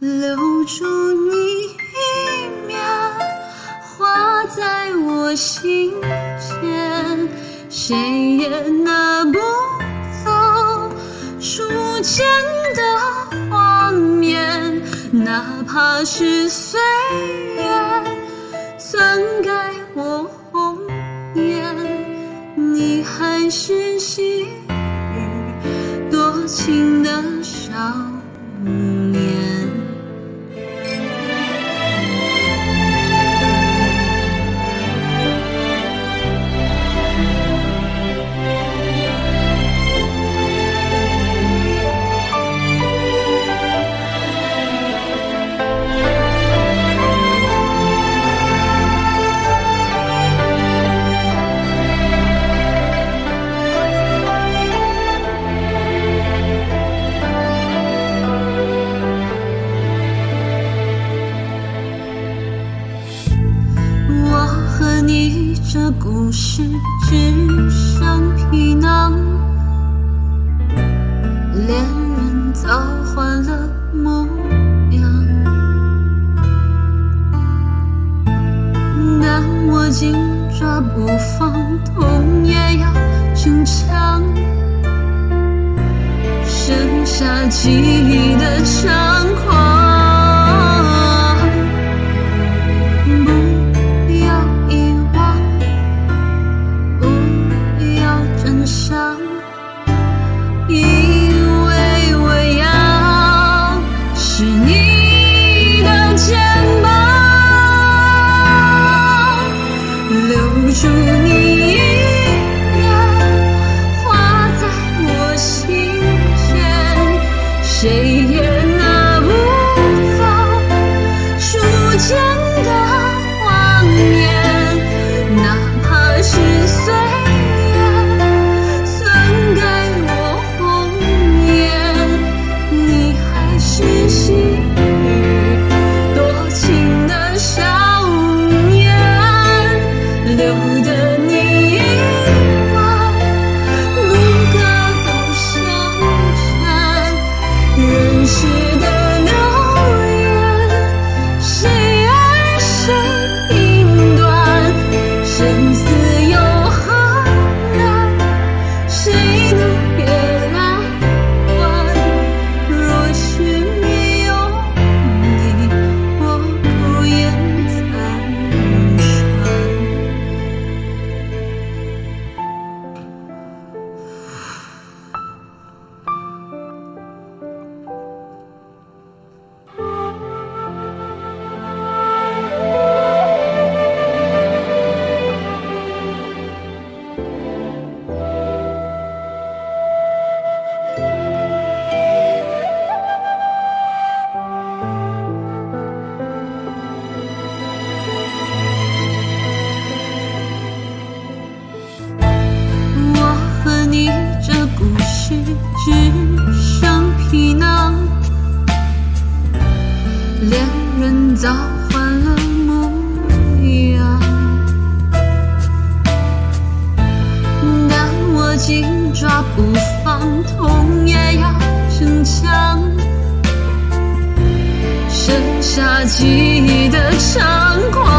留住你一面，画在我心间，谁也拿不走初见的画面，哪怕是岁月故事只剩皮囊，恋人早换了模样。但我紧抓不放，痛也要逞强，剩下记忆的祝你早换了模样，但我紧抓不放，痛也要逞强，剩下记忆的猖狂。